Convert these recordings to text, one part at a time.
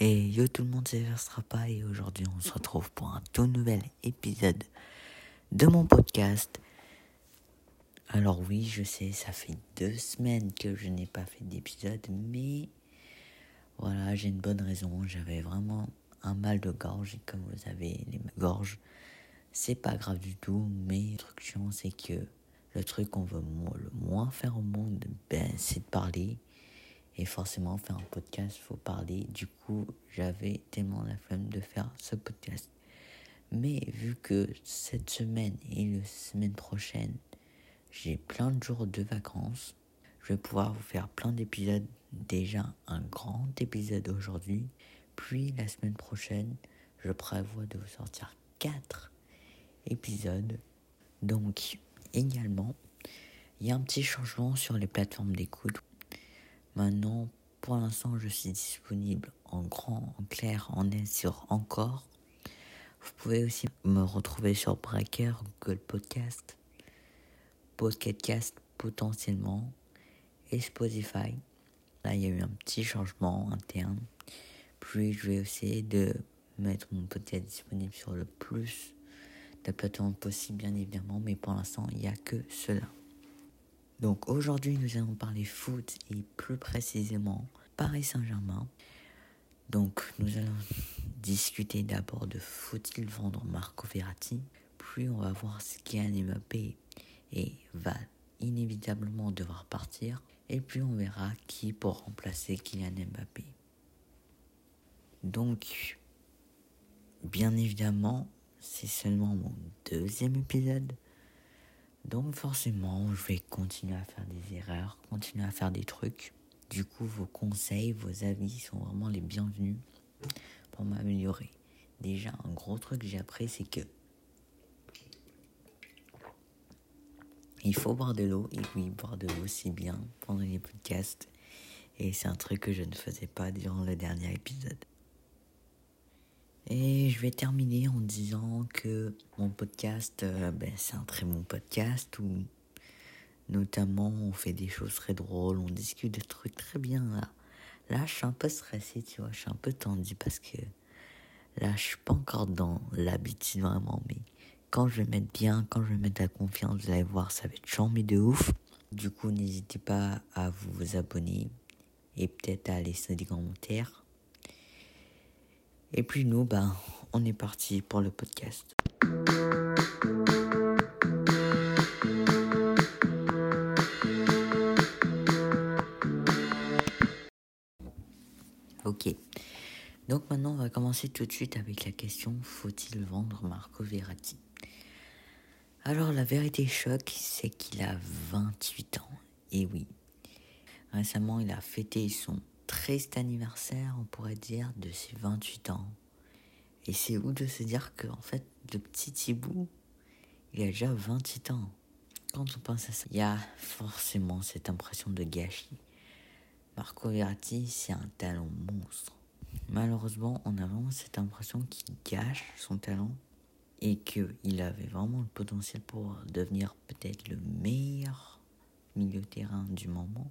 Et yo tout le monde, c'est pas et aujourd'hui on se retrouve pour un tout nouvel épisode de mon podcast. Alors oui, je sais, ça fait deux semaines que je n'ai pas fait d'épisode, mais voilà, j'ai une bonne raison. J'avais vraiment un mal de gorge et comme vous avez les gorges, c'est pas grave du tout, mais le truc chiant c'est que le truc qu'on veut le moins faire au monde, ben, c'est de parler et forcément, faire un podcast, faut parler. Du coup, j'avais tellement la flemme de faire ce podcast. Mais vu que cette semaine et la semaine prochaine, j'ai plein de jours de vacances, je vais pouvoir vous faire plein d'épisodes. Déjà un grand épisode aujourd'hui. Puis la semaine prochaine, je prévois de vous sortir 4 épisodes. Donc, également, il y a un petit changement sur les plateformes d'écoute. Maintenant, pour l'instant, je suis disponible en grand, en clair, en net sur Encore. Vous pouvez aussi me retrouver sur Breaker, Google Podcast, Podcast potentiellement et Spotify. Là, il y a eu un petit changement interne. Puis, je vais essayer de mettre mon podcast disponible sur le plus de plateformes possible, bien évidemment, mais pour l'instant, il n'y a que cela. Donc aujourd'hui, nous allons parler foot et plus précisément Paris Saint-Germain. Donc nous allons discuter d'abord de faut-il vendre Marco Verratti, puis on va voir ce Kylian Mbappé et va inévitablement devoir partir, et puis on verra qui pour remplacer Kylian Mbappé. Donc, bien évidemment, c'est seulement mon deuxième épisode. Donc forcément, je vais continuer à faire des erreurs, continuer à faire des trucs. Du coup, vos conseils, vos avis sont vraiment les bienvenus pour m'améliorer. Déjà, un gros truc que j'ai appris, c'est que il faut boire de l'eau. Et oui, boire de l'eau, c'est bien pendant les podcasts. Et c'est un truc que je ne faisais pas durant le dernier épisode. Et je vais terminer en disant que mon podcast, euh, ben, c'est un très bon podcast où notamment on fait des choses très drôles, on discute des trucs très bien. Là, je suis un peu stressé, tu vois, je suis un peu tendu parce que là, je suis pas encore dans l'habitude vraiment, mais quand je vais mettre bien, quand je vais mettre la confiance, vous allez voir, ça va être chambé de ouf. Du coup, n'hésitez pas à vous abonner et peut-être à laisser des commentaires. Et puis nous, ben, on est parti pour le podcast. Ok. Donc maintenant, on va commencer tout de suite avec la question faut-il vendre Marco Verratti? Alors la vérité choc, c'est qu'il a 28 ans. Et oui. Récemment, il a fêté son triste anniversaire, on pourrait dire, de ses 28 ans. Et c'est où de se dire que, en fait, le petit Thibaut, il a déjà 28 ans. Quand on pense à ça, il y a forcément cette impression de gâchis. Marco Verratti, c'est un talent monstre. Malheureusement, on a vraiment cette impression qu'il gâche son talent et qu'il avait vraiment le potentiel pour devenir peut-être le meilleur milieu terrain du moment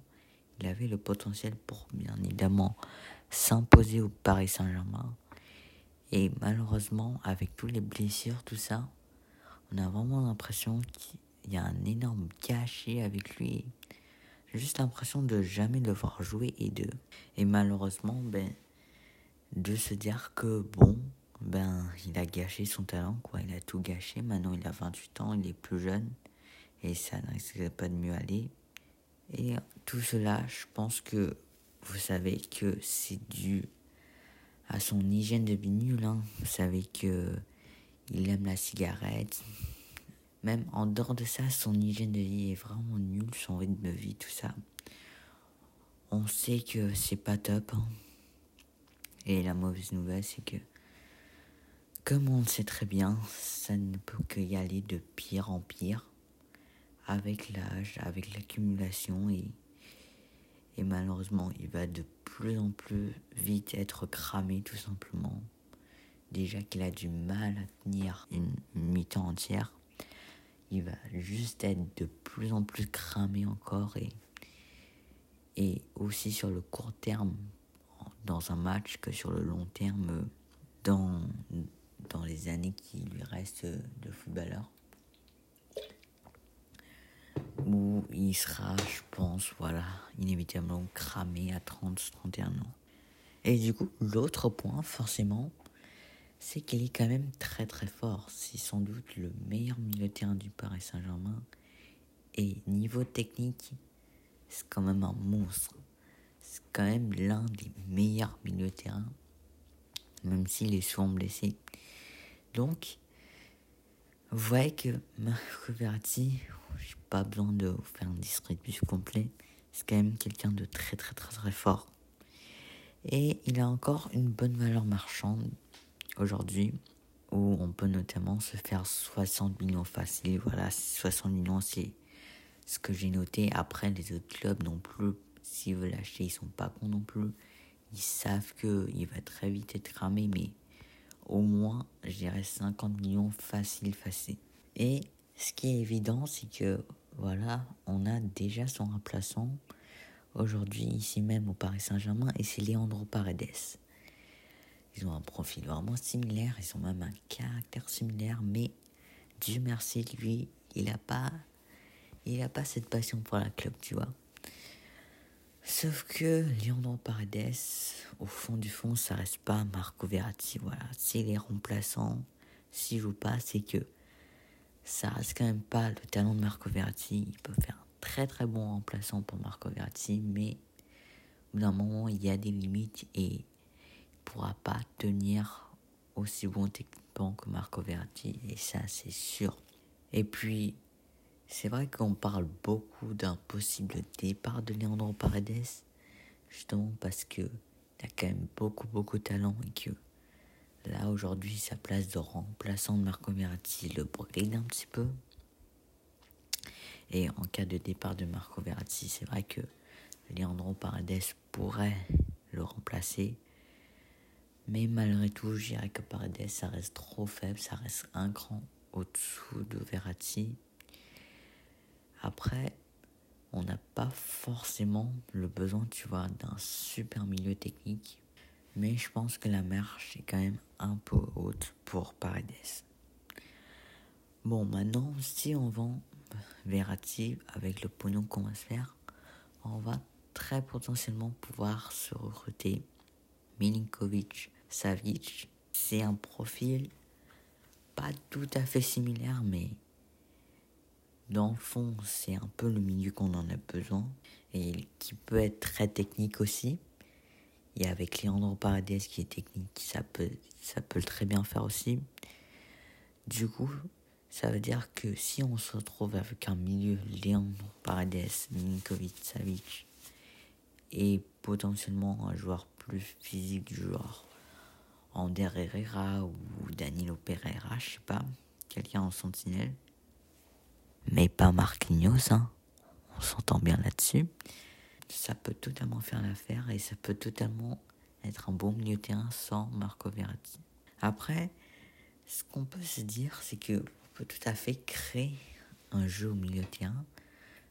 il avait le potentiel pour bien évidemment s'imposer au Paris Saint-Germain. Et malheureusement, avec tous les blessures, tout ça, on a vraiment l'impression qu'il y a un énorme gâchis avec lui. J'ai juste l'impression de jamais le voir jouer et de. Et malheureusement, ben, de se dire que bon, ben, il a gâché son talent, quoi. Il a tout gâché. Maintenant, il a 28 ans, il est plus jeune. Et ça ne risque pas de mieux aller. Et tout cela, je pense que vous savez que c'est dû à son hygiène de vie nulle. Hein. Vous savez que il aime la cigarette. Même en dehors de ça, son hygiène de vie est vraiment nulle, son rythme de vie, tout ça. On sait que c'est pas top. Hein. Et la mauvaise nouvelle, c'est que, comme on le sait très bien, ça ne peut que y aller de pire en pire avec l'âge, avec l'accumulation et, et malheureusement il va de plus en plus vite être cramé tout simplement. Déjà qu'il a du mal à tenir une mi-temps entière, il va juste être de plus en plus cramé encore et, et aussi sur le court terme, dans un match que sur le long terme dans, dans les années qui lui restent de footballeur. Où il sera, je pense, voilà, inévitablement cramé à 30-31 ans. Et du coup, l'autre point, forcément, c'est qu'il est quand même très très fort. C'est sans doute le meilleur milieu de terrain du Paris Saint-Germain. Et niveau technique, c'est quand même un monstre. C'est quand même l'un des meilleurs milieux de terrain, même s'il est souvent blessé. Donc, vous voyez que Marco Verratti, j'ai pas besoin de vous faire un distribution complet, c'est quand même quelqu'un de très très très très fort. Et il a encore une bonne valeur marchande aujourd'hui, où on peut notamment se faire 60 millions facile. Voilà, 60 millions, c'est ce que j'ai noté. Après, les autres clubs non plus, s'ils veulent acheter, ils sont pas cons non plus. Ils savent qu'il va très vite être cramé, mais au moins, je dirais 50 millions facile, facile. Et ce qui est évident, c'est que, voilà, on a déjà son remplaçant aujourd'hui, ici même au Paris Saint-Germain, et c'est Leandro Paredes. Ils ont un profil vraiment similaire, ils ont même un caractère similaire, mais Dieu merci, lui, il n'a pas, a pas cette passion pour la club, tu vois. Sauf que Leandro Paredes, au fond du fond, ça reste pas Marco Verratti, voilà. S'il est remplaçant, s'il joue pas, c'est que ça reste quand même pas le talent de Marco Verratti. Il peut faire un très très bon remplaçant pour Marco Verratti, mais au bout d'un moment, il y a des limites et pourra pas tenir aussi bon techniquement que Marco Verratti, et ça c'est sûr. Et puis, c'est vrai qu'on parle beaucoup d'un possible départ de Leandro Paredes, justement parce que il a quand même beaucoup beaucoup de talent et que là aujourd'hui sa place de remplaçant de Marco Verratti le brille un petit peu. Et en cas de départ de Marco Verratti, c'est vrai que Leandro Paredes pourrait le remplacer. Mais malgré tout, je dirais que Paredes, ça reste trop faible, ça reste un cran au-dessous de Verratti. Après, on n'a pas forcément le besoin, tu vois, d'un super milieu technique. Mais je pense que la marche est quand même un peu haute pour Paredes. Bon, maintenant, si on vend Verratti avec le pognon qu'on va se faire, on va très potentiellement pouvoir se recruter Milinkovic Savic, c'est un profil pas tout à fait similaire, mais dans le fond, c'est un peu le milieu qu'on en a besoin et qui peut être très technique aussi. Et avec Leandro Paredes qui est technique, ça peut, ça peut très bien faire aussi. Du coup, ça veut dire que si on se retrouve avec un milieu Leandro Paredes, Milinkovic, Savic et potentiellement un joueur plus physique du joueur Ander Herrera ou Danilo Pereira, je sais pas, quelqu'un en sentinelle. Mais pas Marquinhos, hein. On s'entend bien là-dessus. Ça peut totalement faire l'affaire et ça peut totalement être un bon milieu terrain sans Marco Verratti. Après, ce qu'on peut se dire, c'est que on peut tout à fait créer un jeu au milieu terrain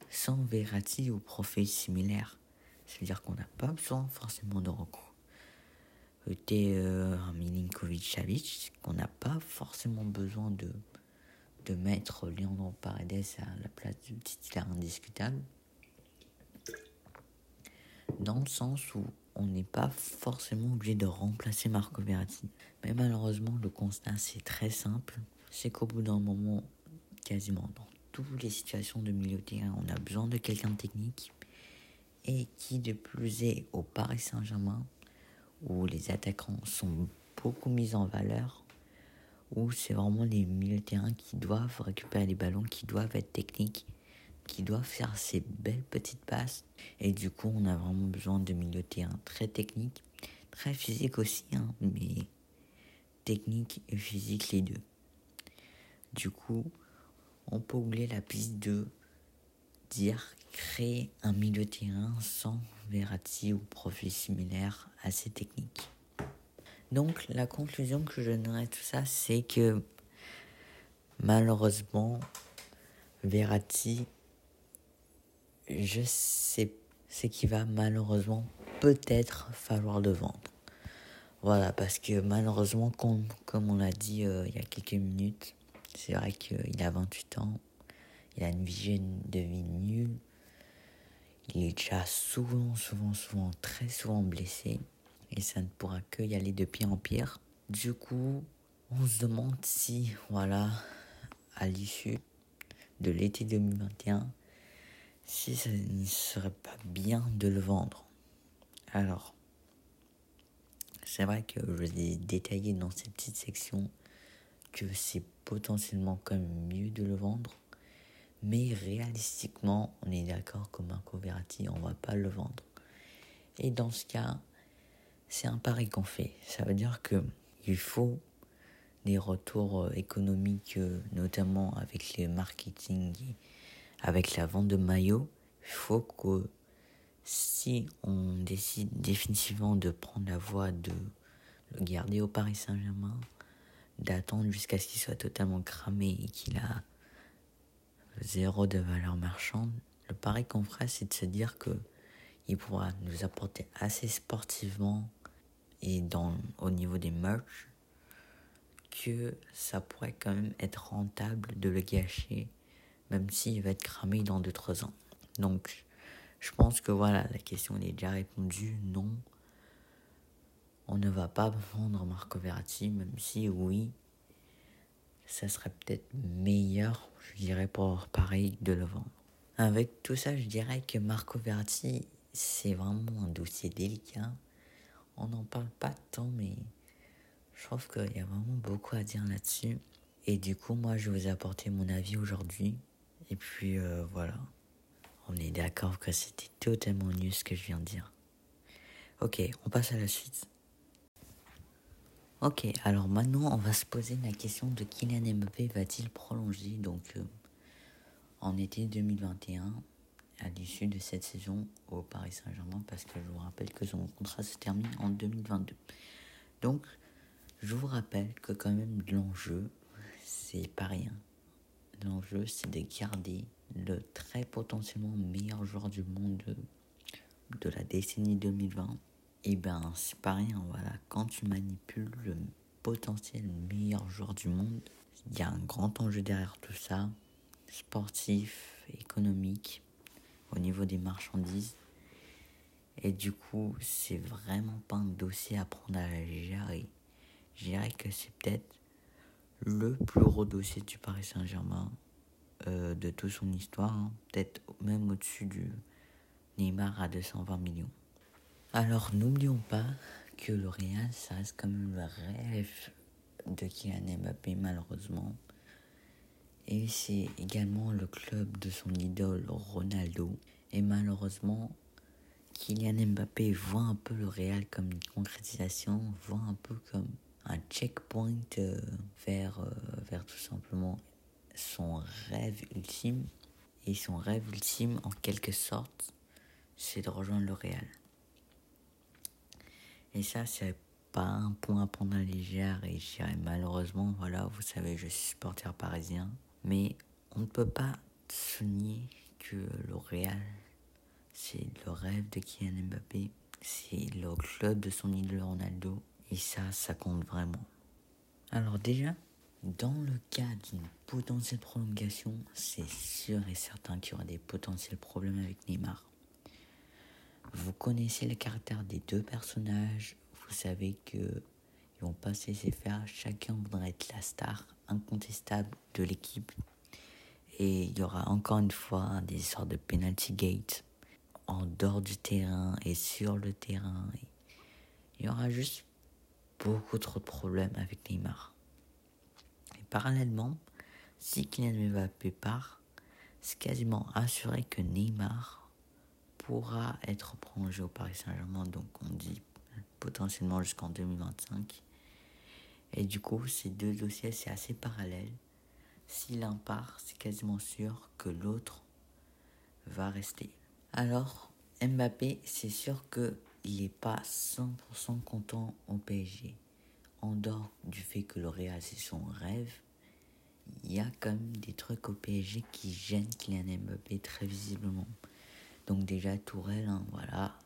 sans Verratti ou profil similaire. C'est-à-dire qu'on n'a pas besoin forcément de recours côté euh, Milinkovic-Savic, qu'on n'a pas forcément besoin de, de mettre Leandro Paredes à la place du titulaire indiscutable. Dans le sens où on n'est pas forcément obligé de remplacer Marco Verratti. Mais malheureusement, le constat, c'est très simple. C'est qu'au bout d'un moment, quasiment dans toutes les situations de milieu de terrain, on a besoin de quelqu'un de technique. Et qui de plus est au Paris Saint-Germain, où les attaquants sont beaucoup mis en valeur, où c'est vraiment les milieux de terrain qui doivent récupérer les ballons, qui doivent être techniques, qui doivent faire ces belles petites passes. Et du coup, on a vraiment besoin de milieux de terrain très techniques, très physiques aussi, hein, mais technique et physique les deux. Du coup, on peut oublier la piste de dire créer un milieu de terrain sans Verratti ou profil similaire assez technique. Donc la conclusion que je donnerai à tout ça, c'est que malheureusement, Verratti, je sais, c'est qu'il va malheureusement peut-être falloir le vendre. Voilà, parce que malheureusement, comme, comme on l'a dit euh, il y a quelques minutes, c'est vrai qu'il a 28 ans, il a une vision de vie nulle, il est déjà souvent, souvent, souvent, très souvent blessé, et ça ne pourra que y aller de pire en pire. Du coup, on se demande si, voilà, à l'issue de l'été 2021, si ça ne serait pas bien de le vendre. Alors, c'est vrai que je l'ai détaillé dans cette petite section que c'est potentiellement quand même mieux de le vendre. Mais réalistiquement, on est d'accord que Marco Verratti, on va pas le vendre. Et dans ce cas, c'est un pari qu'on fait. Ça veut dire que il faut des retours euh, économiques, euh, notamment avec le marketing, avec la vente de maillots. Il faut que si on décide définitivement de prendre la voie de le garder au Paris Saint-Germain, d'attendre jusqu'à ce qu'il soit totalement cramé et qu'il a zéro de valeur marchande, le pari qu'on ferait, c'est de se dire que il pourra nous apporter assez sportivement et dans, au niveau des merch que ça pourrait quand même être rentable de le gâcher, même s'il va être cramé dans 2-3 ans. Donc, je pense que voilà, la question est déjà répondue. Non, on ne va pas vendre Marco Verratti, même si oui, ça serait peut-être meilleur, je dirais, pour pareil de le vendre. Avec tout ça, je dirais que Marco Verratti, c'est vraiment un dossier délicat. On n'en parle pas tant, mais je trouve qu'il y a vraiment beaucoup à dire là-dessus. Et du coup, moi, je vous ai apporté mon avis aujourd'hui. Et puis, euh, voilà. On est d'accord que c'était totalement nul ce que je viens de dire. Ok, on passe à la suite. Ok, alors maintenant on va se poser la question de Kylian Mbappé va-t-il prolonger donc euh, en été 2021 à l'issue de cette saison au Paris Saint-Germain parce que je vous rappelle que son contrat se termine en 2022. Donc je vous rappelle que quand même l'enjeu c'est pas rien. L'enjeu c'est de garder le très potentiellement meilleur joueur du monde de, la décennie 2020, et eh ben c'est pas rien, voilà. Quand tu manipules le potentiel meilleur joueur du monde, il y a un grand enjeu derrière tout ça, sportif, économique, au niveau des marchandises. Et du coup, c'est vraiment pas un dossier à prendre à la légère. Que c'est peut-être le plus gros dossier du Paris Saint-Germain euh, de toute son histoire, hein. peut-être même au-dessus du Neymar à 220 millions. Alors n'oublions pas que le Real, ça reste quand même le rêve de Kylian Mbappé malheureusement. Et c'est également le club de son idole Ronaldo. Et malheureusement, Kylian Mbappé voit un peu le Real comme une concrétisation, voit un peu comme un checkpoint euh, vers, euh, vers tout simplement son rêve ultime. Et son rêve ultime, en quelque sorte, c'est de rejoindre le Real. Et ça, c'est pas un point à prendre à légère. Et je dirais malheureusement, voilà, vous savez, je suis supporter parisien. Mais on ne peut pas souligner que le Real, c'est le rêve de Kylian Mbappé. C'est le club de son île Ronaldo. Et ça, ça compte vraiment. Alors déjà, dans le cas d'une potentielle prolongation, c'est sûr et certain qu'il y aura des potentiels problèmes avec Neymar. Vous connaissez le caractère des deux personnages, vous savez que ils vont pas se laisser faire, chacun voudra être la star incontestable de l'équipe. Et il y aura encore une fois des sortes de penalty gate en dehors du terrain et sur le terrain. Il y aura juste beaucoup trop de problèmes avec Neymar. Parallèlement, si Kylian Mbappé part, c'est quasiment assuré que Neymar pourra être prolongé au Paris Saint-Germain, donc on dit potentiellement jusqu'en 2025. Et du coup, ces deux dossiers, c'est assez parallèle. Si l'un part, c'est quasiment sûr que l'autre va rester. Alors, Mbappé, c'est sûr qu'il n'est pas 100% content au PSG en dehors du fait que le c'est son rêve, il y a quand même des trucs au PSG qui gênent Kylian Mbappé très visiblement. Donc déjà Tourelle, hein, voilà,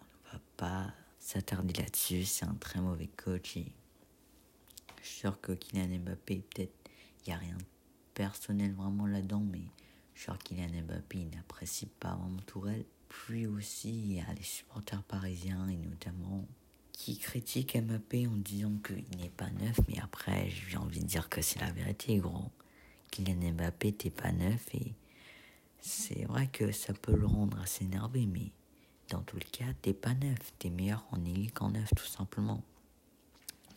on ne va pas s'attarder là-dessus. C'est un très mauvais coach. Je suis sûr que Kylian Mbappé, peut-être, il n'y a rien de personnel vraiment là-dedans, mais je suis sûr que Kylian Mbappé, il n'apprécie pas vraiment Tourelle. Puis aussi, a les supporters parisiens, et notamment qui critiquent Mbappé en disant qu'il n'est pas neuf, mais après, j'ai envie de dire que c'est la vérité, gros. Kylian Mbappé, t'es pas neuf, et c'est vrai que ça peut le rendre assez énervé, mais dans tout le cas, t'es pas neuf. T'es meilleur en élite qu'en neuf, tout simplement.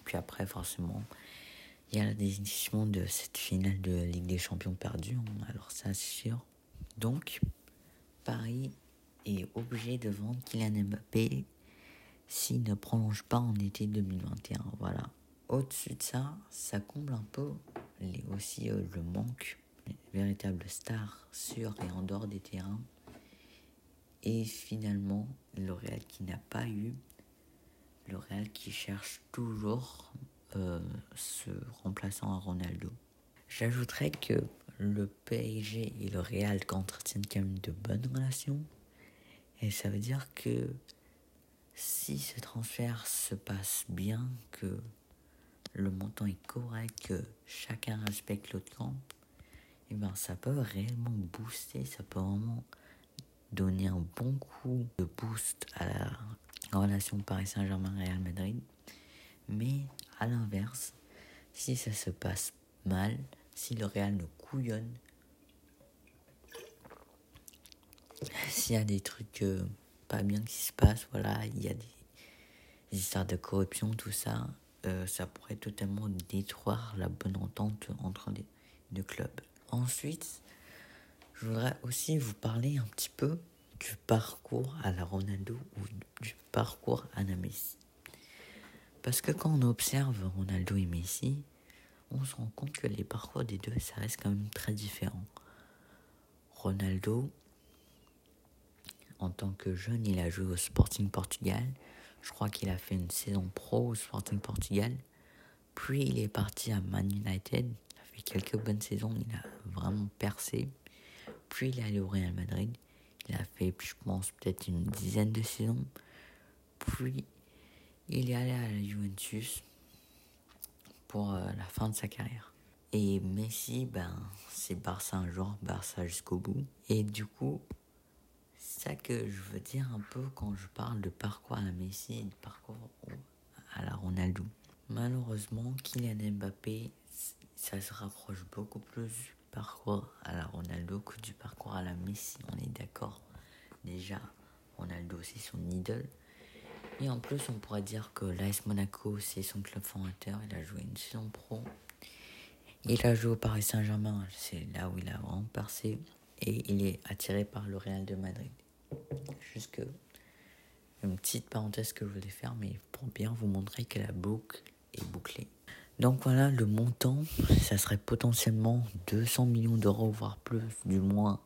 Puis après, forcément, il y a la décision de cette finale de Ligue des Champions perdue. Hein. Alors ça, c'est sûr. Donc, Paris est obligé de vendre Kylian Mbappé s'il ne prolonge pas en été 2021. Voilà. Au-dessus de ça, ça comble un peu les, aussi euh, le manque de véritables stars sur et en dehors des terrains et finalement, le Real qui n'a pas eu, le Real qui cherche toujours euh, ce remplaçant à Ronaldo. J'ajouterais que le PSG et le Real entretiennent quand même de bonnes relations. Et ça veut dire que si ce transfert se passe bien, que le montant est correct, que chacun respecte l'autre camp, et eh ben ça peut réellement booster, ça peut vraiment donner un bon coup de boost à la relation Paris Saint-Germain-Real Madrid. Mais à l'inverse, si ça se passe mal, si le Real ne couillonne, s'il y a des trucs euh, pas bien qui se passent, voilà, il y a des, histoires de corruption, tout ça, euh, ça pourrait totalement détruire la bonne entente entre les deux clubs. Ensuite, je voudrais aussi vous parler un petit peu du parcours à la Ronaldo ou du parcours à la Messi. Parce que quand on observe Ronaldo et Messi, on se rend compte que les parcours des deux, ça reste quand même très différent. Ronaldo, en tant que jeune, il a joué au Sporting Portugal. Je crois qu'il a fait une saison pro au Sporting Portugal. Puis il est parti à Man United. Il a fait quelques bonnes saisons. Il a vraiment percé. Puis il est allé au Real Madrid. Il a fait, je pense, peut-être une dizaine de saisons. Puis il est allé à la Juventus pour euh, la fin de sa carrière. Et Messi, ben, c'est Barça un jour, Barça jusqu'au bout. Et du coup, ça que je veux dire un peu quand je parle de parcours à la Messi et de parcours à la Ronaldo. Malheureusement, Kylian Mbappé, ça se rapproche beaucoup plus parcours à la Ronaldo que du parcours à la Messi, on est d'accord. Déjà, Ronaldo c'est son idole. Et en plus, on pourrait dire que l'AS Monaco c'est son club fondateur. Il a joué une saison pro. Il a joué au Paris Saint-Germain, c'est là où il a vraiment percé. Et il est attiré par le Real de Madrid. Jusque une petite parenthèse que je voulais faire, mais pour bien vous montrer que la boucle est bouclée. Donc voilà, le montant, ça serait potentiellement 200 millions d'euros, voire plus, du moins.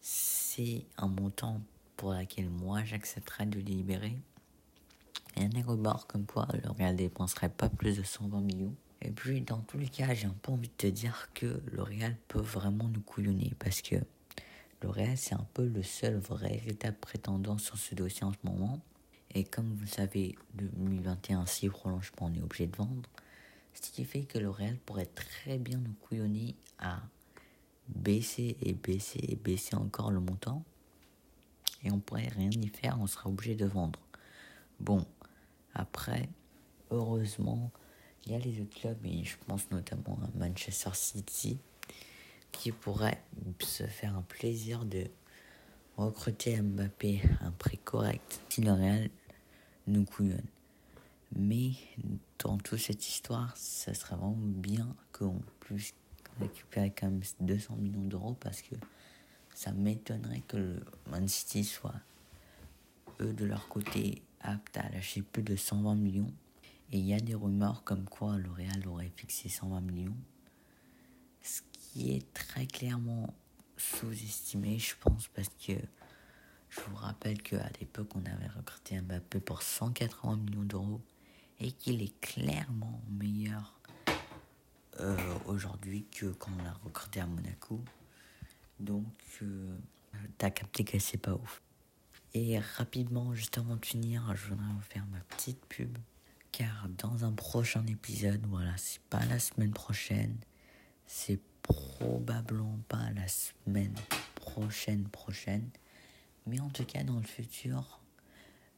C'est un montant pour lequel moi j'accepterais de libérer. Et un des comme quoi le Real dépenserait pas plus de 120 millions. Et puis dans tous les cas, j'ai un peu envie de te dire que le Real peut vraiment nous couillonner parce que le Real c'est un peu le seul vrai véritable prétendant sur ce dossier en ce moment. Et comme vous le savez, 2021, si prolonge pas, on est obligé de vendre. Ce qui fait que le Real pourrait très bien nous couillonner à baisser et baisser et baisser encore le montant. Et on pourrait rien y faire, on serait obligé de vendre. Bon, après, heureusement, il y a les autres clubs, et je pense notamment à Manchester City, qui pourrait se faire un plaisir de recruter Mbappé à un prix correct si le Real nous couillonne. Mais dans toute cette histoire, ça serait vraiment bien qu'on puisse récupérer quand même 200 millions d'euros parce que ça m'étonnerait que le Man City soit, eux de leur côté, apte à lâcher plus de 120 millions. Et il y a des rumeurs comme quoi le Real aurait fixé 120 millions. Qui est très clairement sous-estimé, je pense, parce que je vous rappelle qu'à l'époque, on avait recruté Mbappé pour 180 millions d'euros et qu'il est clairement meilleur euh, aujourd'hui que quand on l'a recruté à Monaco. Donc, euh, t'as capté que c'est pas ouf. Et rapidement, juste avant de finir, je voudrais vous faire ma petite pub. Car dans un prochain épisode, voilà, c'est pas la semaine prochaine, c'est probablement pas la semaine prochaine prochaine, mais en tout cas dans le futur,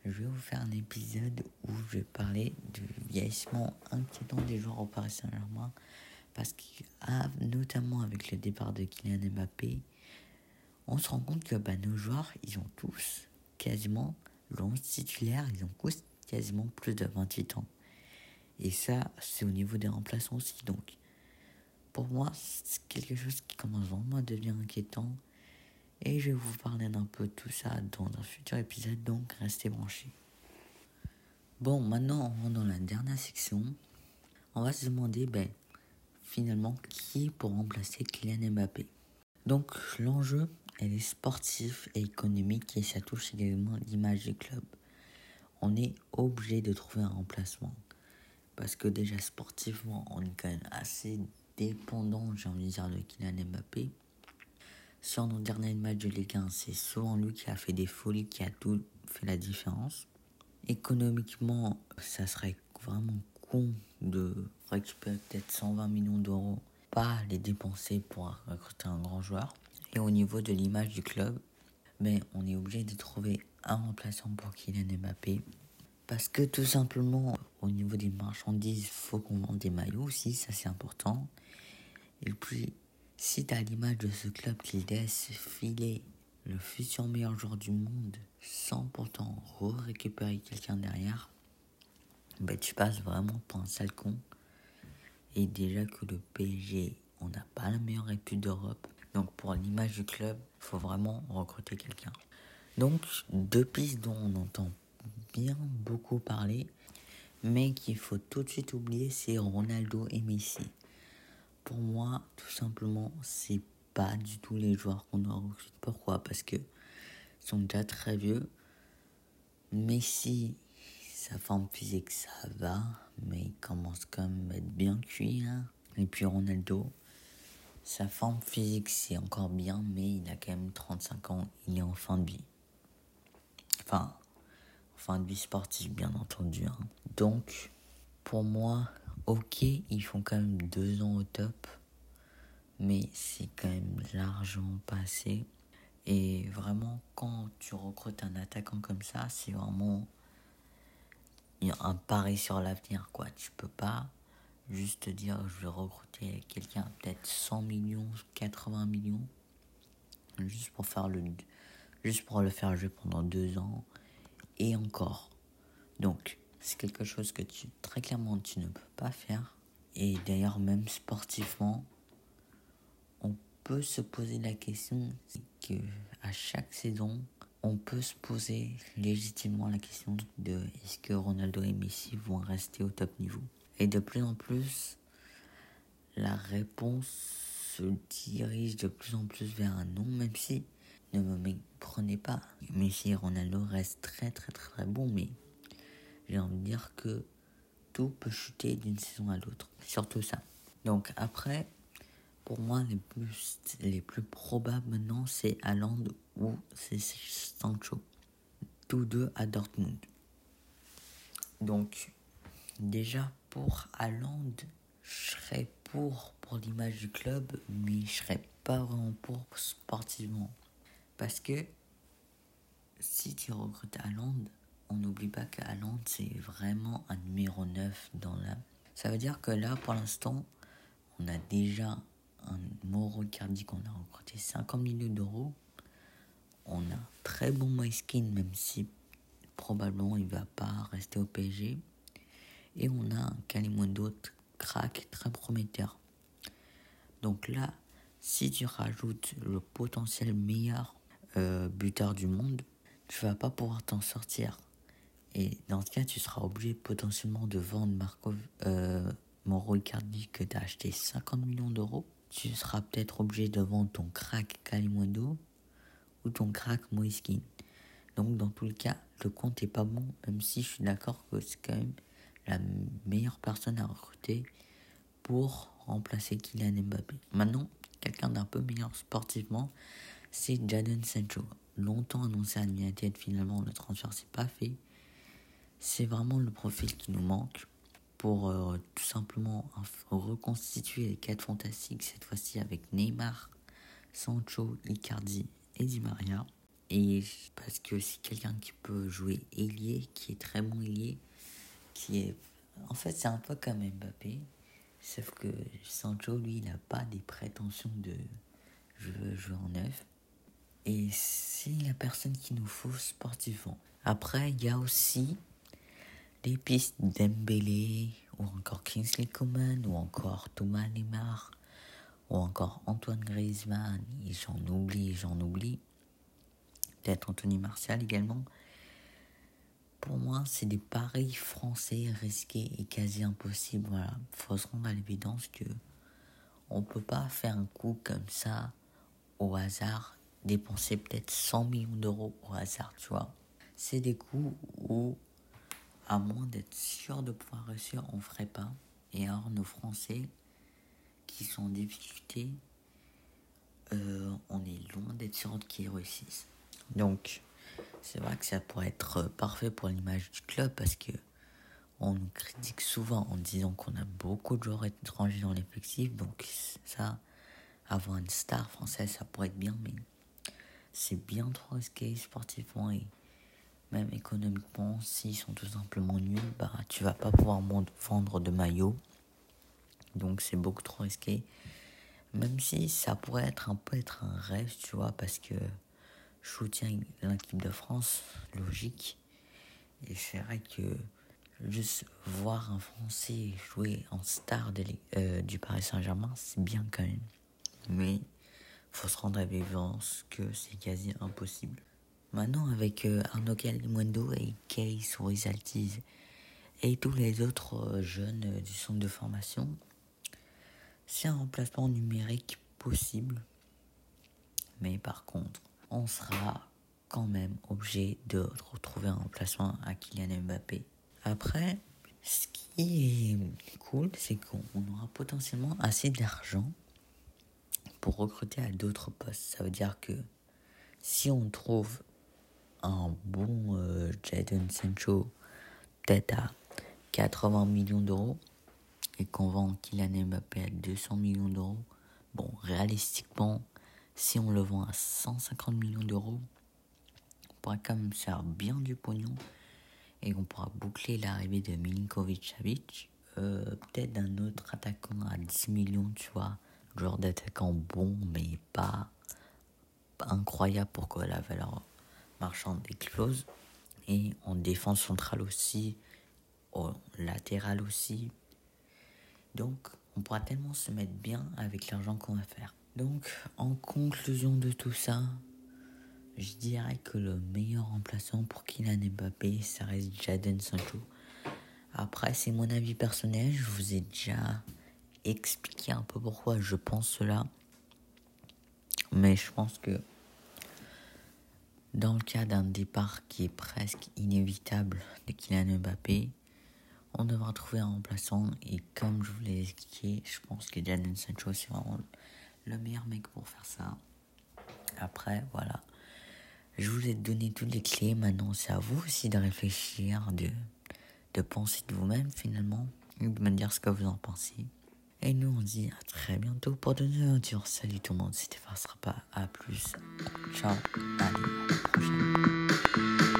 je vais vous faire un épisode où je vais parler du vieillissement inquiétant des joueurs au Paris Saint-Germain, parce que notamment avec le départ de Kylian Mbappé, on se rend compte que bah, nos joueurs, ils ont tous quasiment l'once titulaire, ils ont tous quasiment plus de 28 ans. Et ça, c'est au niveau des remplaçants aussi. Donc, pour moi, c'est quelque chose qui commence vraiment à devenir inquiétant. Et je vais vous parler d'un peu tout ça dans un futur épisode, donc restez branchés. Bon, maintenant on rentre dans la dernière section. On va se demander, ben, finalement, qui pour remplacer Kylian Mbappé? Donc, l'enjeu, elle est sportif et économique et ça touche également l'image du club. On est obligé de trouver un remplacement. Parce que déjà sportivement, on est quand même assez dépendant, j'ai envie de dire, de Kylian Mbappé. Sur nos derniers matchs de Ligue 1, c'est souvent lui qui a fait des folies, qui a tout fait la différence. Économiquement, ça serait vraiment con de récupérer peut-être 120 millions d'euros, pas les dépenser pour recruter un grand joueur. Et au niveau de l'image du club, mais ben, on est obligé de trouver un remplaçant pour Kylian Mbappé. Parce que tout simplement, au niveau des marchandises, il faut qu'on vende des maillots aussi, ça c'est important. Et puis, si tu as l'image de ce club qui laisse filer le futur meilleur joueur du monde sans pourtant récupérer quelqu'un derrière, ben tu passes vraiment pour un sale con. Et déjà que le PSG, on n'a pas la meilleure étude d'Europe. Donc pour l'image du club, faut vraiment recruter quelqu'un. Donc deux pistes dont on entend bien beaucoup parler, mais qu'il faut tout de suite oublier, c'est Ronaldo et Messi. Pour moi, tout simplement, c'est pas du tout les joueurs qu'on doit recruter. Pourquoi? Parce que sont déjà très vieux. Messi, sa forme physique, ça va, mais il commence quand même à être bien cuit. Et puis Ronaldo, sa forme physique, c'est encore bien, mais il a quand même 35 ans, il est en fin de vie. Enfin, fin de vie sportive, bien entendu. Hein. Donc, pour moi, ok, ils font quand même deux ans au top, mais c'est quand même largement passé. Et vraiment, quand tu recrutes un attaquant comme ça, c'est vraiment un pari sur l'avenir, quoi. Tu peux pas juste dire je vais recruter quelqu'un peut-être 100 millions, 80 millions, juste pour faire le, juste pour le faire jouer pendant deux ans et encore. Donc, c'est quelque chose que tu, très clairement, tu ne peux pas faire. Et d'ailleurs, même sportivement, on peut se poser la question que à chaque saison, on peut se poser légitimement la question de est-ce que Ronaldo et Messi vont rester au top niveau? Et de plus en plus, la réponse se dirige de plus en plus vers un non, même si ne me méprenez pas. Messi et Ronaldo restent très très très très bons, mais j'ai envie de dire que tout peut chuter d'une saison à l'autre. Surtout ça. Donc après, pour moi, les plus, les plus probables maintenant, c'est Haaland ou c'est Sancho. Tous deux à Dortmund. Donc, déjà pour Haaland, je serais pour pour l'image du club, mais je serais pas vraiment pour sportivement. Parce que si tu recrutes Haaland, on n'oublie pas que c'est vraiment un numéro 9 dans la. Ça veut dire que là, pour l'instant, on a déjà un Moro Cardi qu'on a recruté 50 millions d'euros. On a un très bon Moiskin, même si probablement il va pas rester au PSG. Et on a un Kalimundo crack très prometteur. Donc là, si tu rajoutes le potentiel meilleur euh, buteur du monde, tu vas pas pouvoir t'en sortir. Et dans ce cas, tu seras obligé potentiellement de vendre Marco euh, Icardi que tu as acheté 50 millions d'euros. Tu seras peut-être obligé de vendre ton crack Kalimundo ou ton crack Moiskin. Donc dans tout le cas, le compte est pas bon, même si je suis d'accord que c'est quand même la meilleure personne à recruter pour remplacer Kylian Mbappé. Maintenant, quelqu'un d'un peu meilleur sportivement, c'est Jadon Sancho. Longtemps annoncé à United, finalement le transfert s'est pas fait. C'est vraiment le profil qui nous manque pour euh, tout simplement reconstituer les quatre fantastiques, cette fois-ci avec Neymar, Sancho, Icardi et Di Maria. Et parce que c'est quelqu'un qui peut jouer ailier, qui est très bon ailier, qui est... En fait, c'est un peu comme Mbappé, sauf que Sancho, lui, il n'a pas des prétentions de je veux jouer en neuf. Et c'est la personne qu'il nous faut sportivement. Après, il y a aussi les pistes Dembélé, ou encore Kingsley Coman, ou encore Thomas Lemar, ou encore Antoine Griezmann, et j'en oublie, j'en oublie. Peut-être Anthony Martial également. Pour moi, c'est des paris français risqués et quasi impossibles. Voilà, faut se rendre à l'évidence que on peut pas faire un coup comme ça au hasard, dépenser peut-être 100 millions d'euros au hasard, tu vois. C'est des coups où à moins d'être sûr de pouvoir réussir, on ferait pas. Et alors nos Français qui sont en difficulté, euh, on est loin d'être sûr qu'ils réussissent. Donc c'est vrai que ça pourrait être parfait pour l'image du club parce que on nous critique souvent en disant qu'on a beaucoup de joueurs étrangers dans l'effectif. Donc ça, avoir une star française, ça pourrait être bien, mais c'est bien trop risqué sportivement même économiquement, s'ils sont tout simplement nuls, bah tu vas pas pouvoir vendre de maillot. Donc c'est beaucoup trop risqué. Même si ça pourrait être un peu être un rêve, tu vois, parce que je soutiens l'équipe de France, logique. Et c'est vrai que juste voir un Français jouer en star euh, du Paris Saint-Germain, c'est bien quand même. Mais faut se rendre à l'évidence que c'est quasi impossible. Maintenant, avec euh, Arnaud Calimundo et Case Rizaltiz et tous les autres euh, jeunes euh, du centre de formation, c'est un remplacement numérique possible. Mais par contre, on sera quand même obligé de retrouver un remplacement à Kylian Mbappé. Après, ce qui est cool, c'est qu'on aura potentiellement assez d'argent pour recruter à d'autres postes. Ça veut dire que si on trouve un bon euh, Jadon Sancho, peut-être à 80 millions d'euros, et qu'on vend Kylian Mbappé à 200 millions d'euros, bon, réalistiquement, si on le vend à 150 millions d'euros, on pourra quand même faire bien du pognon et on pourra boucler l'arrivée de Milinkovic Savic, euh, peut-être d'un autre attaquant à 10 millions, tu vois, genre d'attaquant bon mais pas, incroyable pour la valeur marchande explose. Et en défense centrale aussi, au latéral aussi. Donc, on pourra tellement se mettre bien avec l'argent qu'on va faire. Donc, en conclusion de tout ça, je dirais que le meilleur remplaçant pour Kylian Mbappé, ça reste Jadon Sancho. Après, c'est mon avis personnel. Je vous ai déjà expliqué un peu pourquoi je pense cela. Mais je pense que dans le cas d'un départ qui est presque inévitable de Kylian Mbappé, on devra trouver un remplaçant et comme je vous l'ai expliqué, je pense que Jadon Sancho c'est vraiment le meilleur mec pour faire ça. Après, voilà. Je vous ai donné toutes les clés, maintenant c'est à vous aussi de réfléchir, de, de penser de vous-même finalement, et de me dire ce que vous en pensez. Et nous, on dit à très bientôt pour de nouvelles aventures. Salut tout le monde, c'était pas À plus. Ciao. À la prochaine.